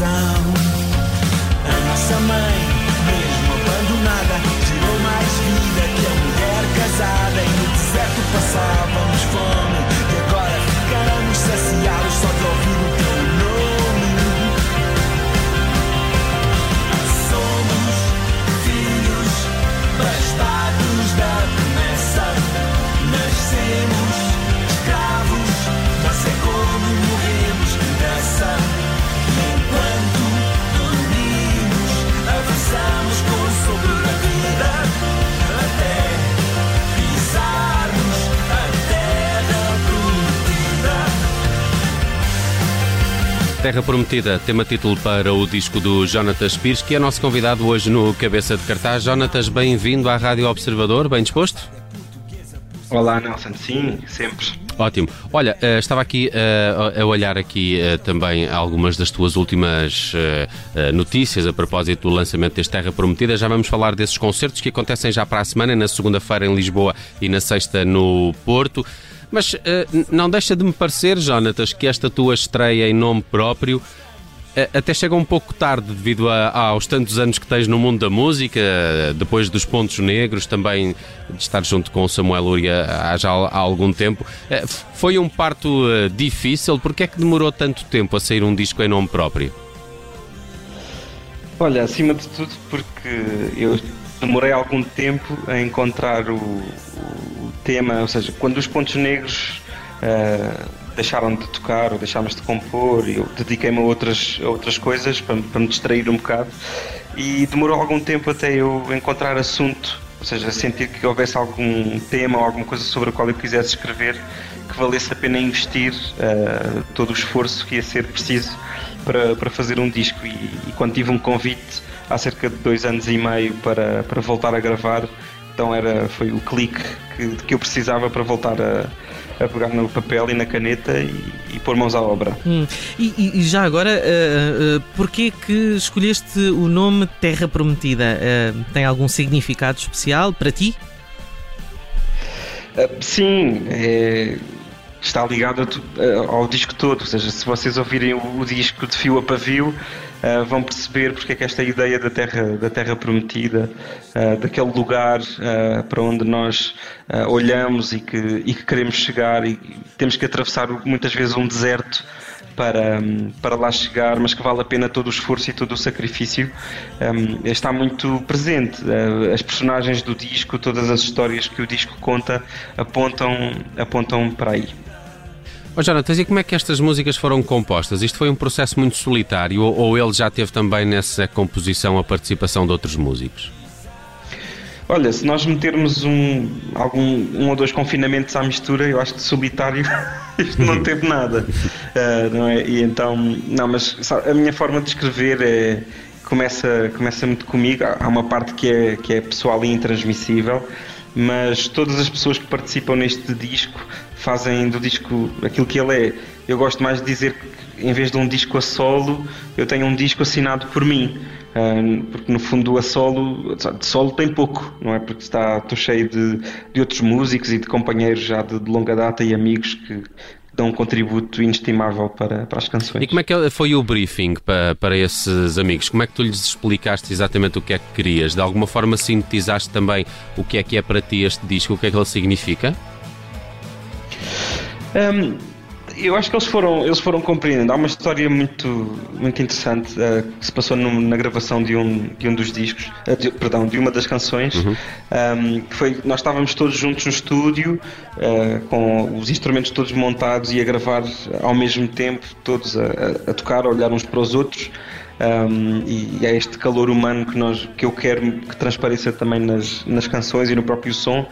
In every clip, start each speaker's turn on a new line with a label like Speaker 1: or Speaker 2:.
Speaker 1: sound Terra Prometida,
Speaker 2: tema título para o disco do Jonatas Pires, que é nosso convidado hoje no Cabeça de Cartaz. Jonatas, bem-vindo à Rádio Observador, bem disposto?
Speaker 3: Olá, Nelson. Sim, sempre.
Speaker 2: Ótimo. Olha, eh, estava aqui eh, a olhar aqui eh, também algumas das tuas últimas notícias a propósito do lançamento deste Terra Prometida. Já vamos falar desses concertos que acontecem já para a semana, na segunda-feira em Lisboa e na sexta no Porto. Mas n- não deixa de me parecer, Jonatas, que esta tua estreia em nome próprio eh, até chega um pouco tarde devido a- aos tantos anos que tens no mundo da música, depois dos Pontos Negros, também de estar junto com o Samuel Luria há já há algum tempo. Eh, Foi um parto difícil? Porquê é que demorou tanto tempo a sair um disco em nome próprio?
Speaker 3: Olha, acima de tudo, porque eu demorei algum tempo a encontrar o tema, ou seja, quando os Pontos Negros ah, deixaram de tocar ou deixámos de compor, eu dediquei-me a outras, a outras coisas para, para me distrair um bocado e demorou algum tempo até eu encontrar assunto, ou seja, sentir que houvesse algum tema ou alguma coisa sobre a qual eu quisesse escrever que valesse a pena investir ah, todo o esforço que ia ser preciso para, para fazer um disco. E, e quando tive um convite há cerca de dois anos e meio para, para voltar a gravar, então era, foi o clique que, que eu precisava para voltar a, a pegar no papel e na caneta e, e pôr mãos à obra.
Speaker 4: Hum, E, e- já agora, uh, uh, porquê que escolheste o nome Terra Prometida? Uh, tem algum significado especial para ti?
Speaker 3: Sim, é, está ligado a- ao disco todo, ou seja, se vocês ouvirem o, o disco de fio a pavio, ah, vão perceber porque é que esta ideia da Terra, da terra Prometida, ah, daquele lugar ah, para onde nós olhamos e que, e que queremos chegar e temos que atravessar muitas vezes um deserto para, para lá chegar, mas que vale a pena todo o esforço e todo o sacrifício, um, está muito presente. Uh, As personagens do disco, todas as histórias que o disco conta, apontam, apontam para aí.
Speaker 2: Oh, Jonatas, e como é que estas músicas foram compostas? Isto foi um processo muito solitário ou, ou ele já teve também nessa composição a participação de outros músicos?
Speaker 3: Olha, se nós metermos um, algum, um ou dois confinamentos à mistura, eu acho que solitário isto não teve nada. Uh, não é? E então, não, mas sabe, a minha forma de escrever é, começa, começa muito comigo. Há uma parte que é, que é pessoal e intransmissível, mas todas as pessoas que participam neste disco fazem do disco aquilo que ele é. Eu gosto mais de dizer que em vez de um disco a solo, eu tenho um disco assinado por mim. Porque no fundo a solo, de solo tem pouco, não é? Porque está, estou cheio de, de outros músicos e de companheiros já de, de longa data e amigos que dão um contributo inestimável para, para as canções.
Speaker 2: E como é que foi o briefing para, para esses amigos? Como é que tu lhes explicaste exatamente o que é que querias? De alguma forma sintetizaste também o que é que é para ti este disco, o que é que ele significa?
Speaker 3: Um, eu acho que eles foram, eles foram compreendendo. Há uma história muito, muito interessante uh, que se passou num, na gravação de um, de um dos discos, uh, de, perdão, de uma das canções.
Speaker 2: Uhum.
Speaker 3: Um, que foi, nós estávamos todos juntos no estúdio, uh, com os instrumentos todos montados e a gravar ao mesmo tempo, todos a, a, a tocar, a olhar uns para os outros. Um, e é este calor humano que, nós, que eu quero que transpareça também nas, nas canções e no próprio som.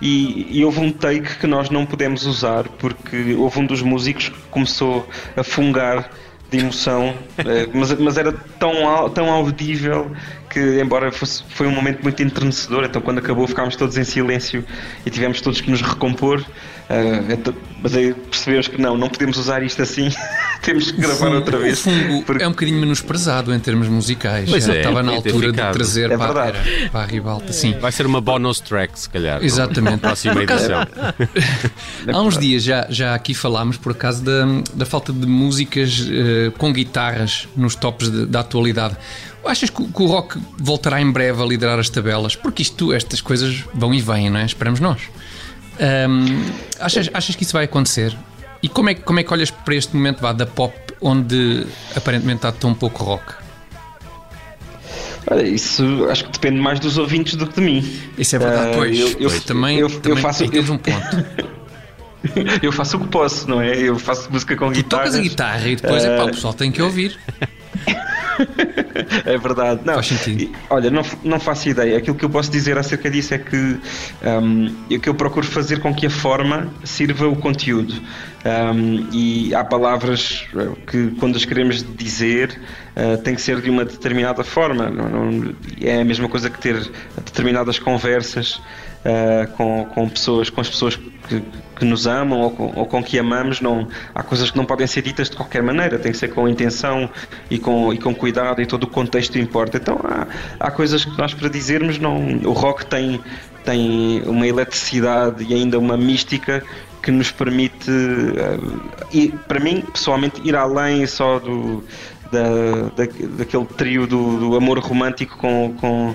Speaker 3: E, e, houve um take que nós não pudemos usar porque houve um dos músicos que começou a fungar de emoção, mas, mas era tão, tão audível que, embora fosse, foi um momento muito entrenecedor, então quando acabou ficámos todos em silêncio e tivemos todos que nos recompor. Uh, mas aí percebemos que não, não podemos usar isto assim, temos que gravar
Speaker 5: Fungo-
Speaker 3: outra vez.
Speaker 5: O fungo
Speaker 3: porque-
Speaker 5: é um bocadinho menosprezado em termos musicais.
Speaker 2: Pois
Speaker 5: Já
Speaker 2: é,
Speaker 5: estava na
Speaker 2: podia ter
Speaker 5: altura de trazer
Speaker 3: É
Speaker 5: para, era, para a ribalta. Sim.
Speaker 2: Vai ser uma bonus track, se calhar.
Speaker 5: Exatamente.
Speaker 2: Na próxima edição.
Speaker 5: Há uns dias já, já aqui falámos, por acaso, da, da falta de músicas eh, com guitarras nos tops de- da atualidade. Achas que, o- que o rock voltará em breve a liderar as tabelas? Porque isto, estas coisas vão e vêm, não é? Esperamos nós. Ahm, achas, achas que isso vai acontecer? E como é, que- como é que olhas para este momento vá, da pop, onde aparentemente há tão pouco rock?
Speaker 3: Olha, isso acho que depende mais dos ouvintes do que de mim.
Speaker 5: Isso é verdade,
Speaker 3: Ah,
Speaker 5: pois.
Speaker 3: eu- eu-
Speaker 5: pois, também,
Speaker 3: eu- eu
Speaker 5: também
Speaker 3: faço-
Speaker 5: aí tens
Speaker 3: eu-
Speaker 5: um ponto.
Speaker 3: Eu faço o que posso, não é? Eu faço música com
Speaker 5: Tu
Speaker 3: guitarra.
Speaker 5: tocas a guitarra e depois é pá, o pessoal tem que ouvir.
Speaker 3: É verdade. Não,
Speaker 5: Faz sentido.
Speaker 3: e, Olha, não, não faço ideia. Aquilo que eu posso dizer acerca disso é que hum, é que eu procuro fazer com que a forma sirva o conteúdo. Hum, e há palavras eh, que, quando as queremos dizer, eh, tem que ser de uma determinada forma. Não, não- é a mesma coisa que ter determinadas conversas eh, com, com pessoas, com as pessoas que, que nos amam ou com, ou com que amamos. Não, há coisas que não podem ser ditas de qualquer maneira. Tem que ser com intenção e com, e com cuidado e todo o contexto importa. Então há, há coisas que nós para dizermos não. O rock tem tem uma eletricidade e ainda uma mística que nos permite, e para mim, pessoalmente, ir além só do, da, da- daquele trio do, do amor romântico com, com,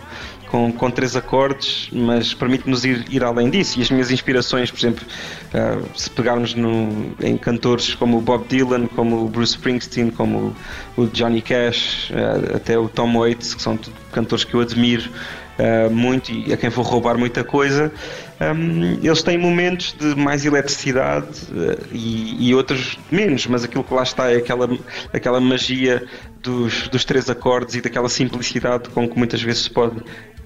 Speaker 3: com, com três acordes, mas permite-nos ir, ir além disso. E as minhas inspirações, por exemplo, eh, se pegarmos no, em cantores como o Bob Dylan, como o Bruce Springsteen, como o, o Johnny Cash, eh, até o Tom Waits, que são cantores que eu admiro. Uh, muito e a quem vou roubar muita coisa. Um, eles têm momentos de mais eletricidade uh, e, e outros menos, mas aquilo que lá está é aquela, aquela magia dos, dos três acordes e daquela simplicidade com que muitas vezes se pode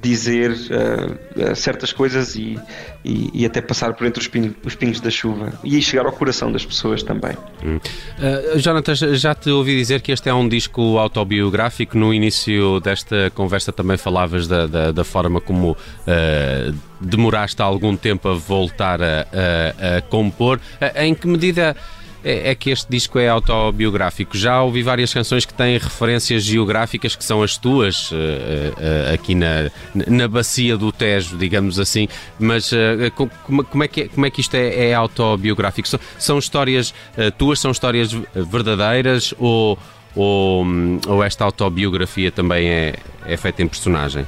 Speaker 3: dizer uh, certas coisas e, e, e até passar por entre os pingos, os pingos da chuva e chegar ao coração das pessoas também.
Speaker 2: Uh, Jonathan, já te ouvi dizer que este é um disco autobiográfico. No início desta conversa também falavas da, da, da forma como uh, demoraste algum tempo a voltar a, a, a compor. Em que medida é, é que este disco é autobiográfico? Já ouvi várias canções que têm referências geográficas que são as tuas, uh, uh, aqui na, na bacia do Tejo, digamos assim, mas uh, como, como, é que, como é que isto é, é autobiográfico? São, são histórias tuas, são histórias verdadeiras ou, ou, ou esta autobiografia também é, é feita em personagem?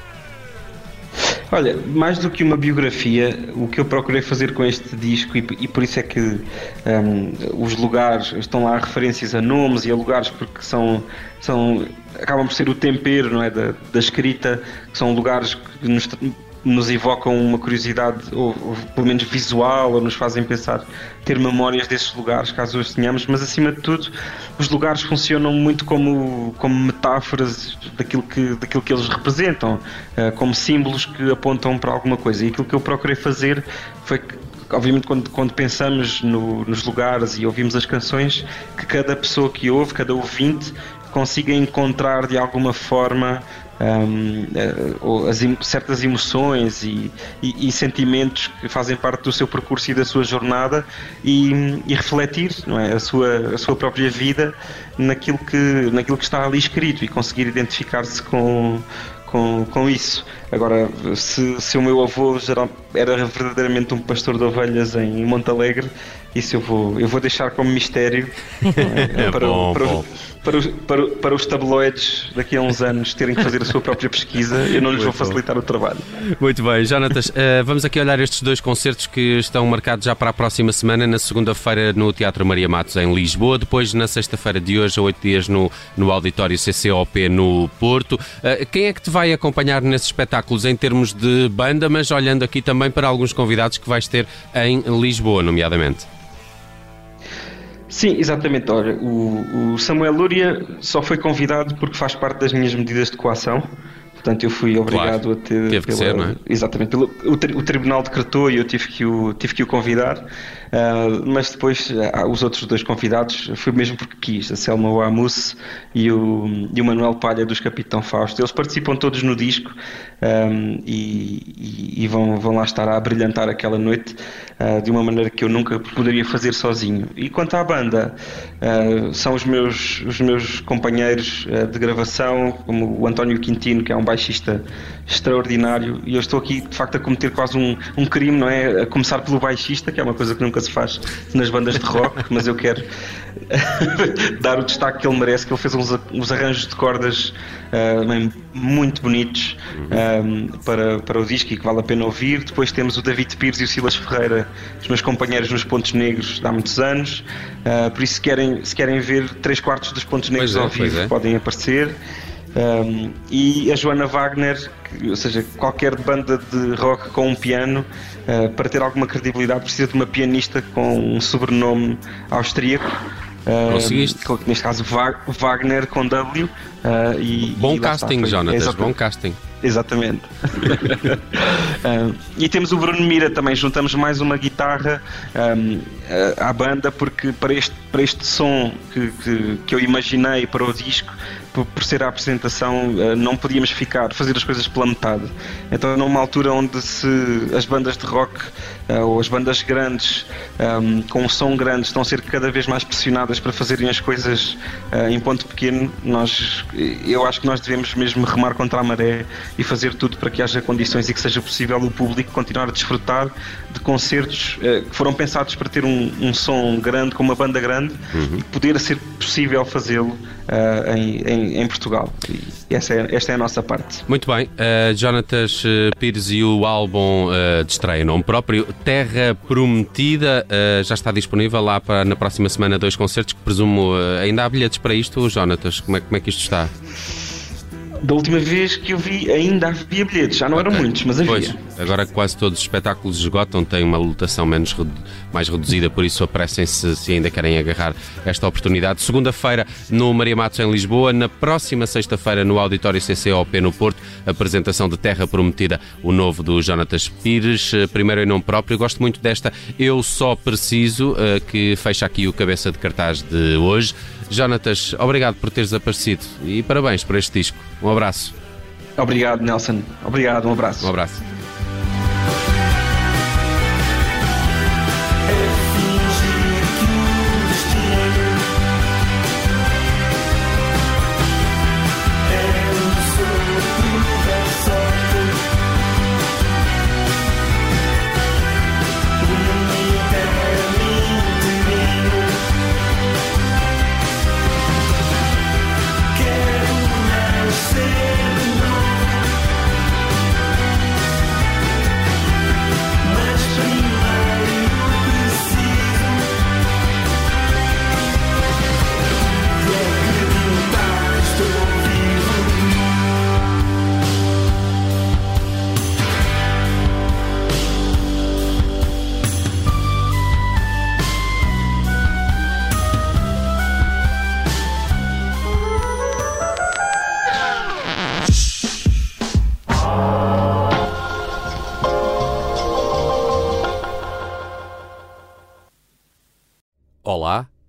Speaker 3: Olha, mais do que uma biografia, o que eu procurei fazer com este disco, e, e por isso é que um, os lugares estão lá referências a nomes e a lugares, porque são, são acabam por ser o tempero não é, da, da escrita, que são lugares que nos, nos evocam uma curiosidade, ou, ou pelo menos visual, ou nos fazem pensar, ter memórias desses lugares, caso os tenhamos, mas acima de tudo, os lugares funcionam muito como, como metáforas daquilo que, daquilo que eles representam, uh, como símbolos que apontam para alguma coisa. E aquilo que eu procurei fazer foi que obviamente quando, quando pensamos no, nos lugares e ouvimos as canções, que cada pessoa que ouve, cada ouvinte, consiga encontrar de alguma forma um, uh, as, certas emoções e, e, e, sentimentos que fazem parte do seu percurso e da sua jornada e, e refletir não é, a, sua, a sua própria vida naquilo que, naquilo que está ali escrito e conseguir identificar-se com, com, com isso. Agora, se, se o meu avô geral, era verdadeiramente um pastor de ovelhas em Montalegre, isso eu vou, eu vou deixar como mistério
Speaker 2: é,
Speaker 3: para,
Speaker 2: bom,
Speaker 3: para,
Speaker 2: bom.
Speaker 3: Para, os, para, para, os tabloides daqui a uns anos terem que fazer a sua própria pesquisa, eu não lhes vou facilitar o trabalho.
Speaker 2: Muito bem, Jonatas, uh, vamos aqui olhar estes dois concertos que estão marcados já para a próxima semana, na segunda-feira no Teatro Maria Matos em Lisboa, depois na sexta-feira de hoje, a oito dias no, no Auditório CCOP no Porto. Uh, quem é que te vai acompanhar nesses espetáculos em termos de banda, mas olhando aqui também para alguns convidados que vais ter em Lisboa, nomeadamente?
Speaker 3: Sim, exatamente. Olha, o, o, Samuel Lúria só foi convidado porque faz parte das minhas medidas de coação. Portanto, eu fui obrigado
Speaker 2: claro.
Speaker 3: a ter.
Speaker 2: Teve pela, ser, não é?
Speaker 3: Exatamente. Pelo, o, o, tribunal decretou e eu tive que o, tive que o convidar, uh, mas depois uh, os outros dois convidados foi mesmo porque quis, a Selma Wamus e o, e o Manuel Palha dos Capitão Fausto. Eles participam todos no disco um, e, e, e, vão, vão lá estar a brilhantar aquela noite uh, de uma maneira que eu nunca poderia fazer sozinho. E quanto à banda, são os meus, os meus companheiros de gravação, como o António Quintino, que é um baixista extraordinário, e eu estou aqui de facto a cometer quase um, um crime, não é? A começar pelo baixista, que é uma coisa que nunca se faz nas bandas de rock, mas eu quero dar o destaque que ele merece, que ele fez uns, uns arranjos de cordas uh, muito bonitos um, ah, para, para o disco e que vale a pena ouvir. Depois temos o David Pires e o Silas Ferreira, os meus companheiros nos Pontos Negros há muitos anos, uh, por isso se querem, se querem ver três quartos dos Pontos Negros é, ao vivo é. podem aparecer. Um, e a Joana Wagner, que, ou seja, qualquer banda de rock com um piano, uh, para ter alguma credibilidade, precisa de uma pianista com um sobrenome austríaco.
Speaker 2: Uh, Conseguiste?
Speaker 3: neste caso Wagner com W. Uh, e,
Speaker 2: bom
Speaker 3: e
Speaker 2: casting, Jonatas, bom casting.
Speaker 3: Exatamente. uh, e temos o Bruno Mira também, juntamos mais uma guitarra um, à banda, porque para este, para este som que, que, que eu imaginei para o disco, por, por ser a apresentação, uh, não podíamos ficar, fazer as coisas pela metade. Então, numa altura onde se as bandas de rock uh, ou as bandas grandes, um, com um som grande, estão a ser cada vez mais pressionadas para fazerem as coisas em ponto pequeno, nós, eu acho que nós devemos mesmo remar contra a maré e fazer tudo para que haja condições e que seja possível o público continuar a desfrutar de concertos eh, que foram pensados para ter um, um, som grande, com uma banda grande, uhum. e poder ser possível fazê-lo uh, em, em, em, Portugal. E essa é, esta é a nossa parte.
Speaker 2: Muito bem. Uh, Jonatas Pires e o álbum uh, de estreia, nome próprio, Terra Prometida, uh, já está disponível lá para na próxima semana dois concertos que presumo ainda há bilhetes para isto, Jonatas. Como é, como é que isto está?
Speaker 3: Da última vez que eu vi, ainda havia bilhetes, já não eram okay. muitos, mas havia. Pois,
Speaker 2: agora quase todos os espetáculos esgotam, têm uma lotação menos, mais reduzida, por isso apressem-se se ainda querem agarrar esta oportunidade. Segunda-feira no Maria Matos em Lisboa, na próxima sexta-feira no Auditório CCOP no Porto, apresentação de Terra Prometida, o novo do Jonatas Pires, eh, primeiro em nome próprio. Gosto muito desta Eu Só Preciso, eh, que fecha aqui o cabeça de cartaz de hoje. Jonatas, obrigado por teres aparecido e parabéns por este disco. Um abraço.
Speaker 3: Obrigado, Nelson. Obrigado, um abraço.
Speaker 2: Um abraço.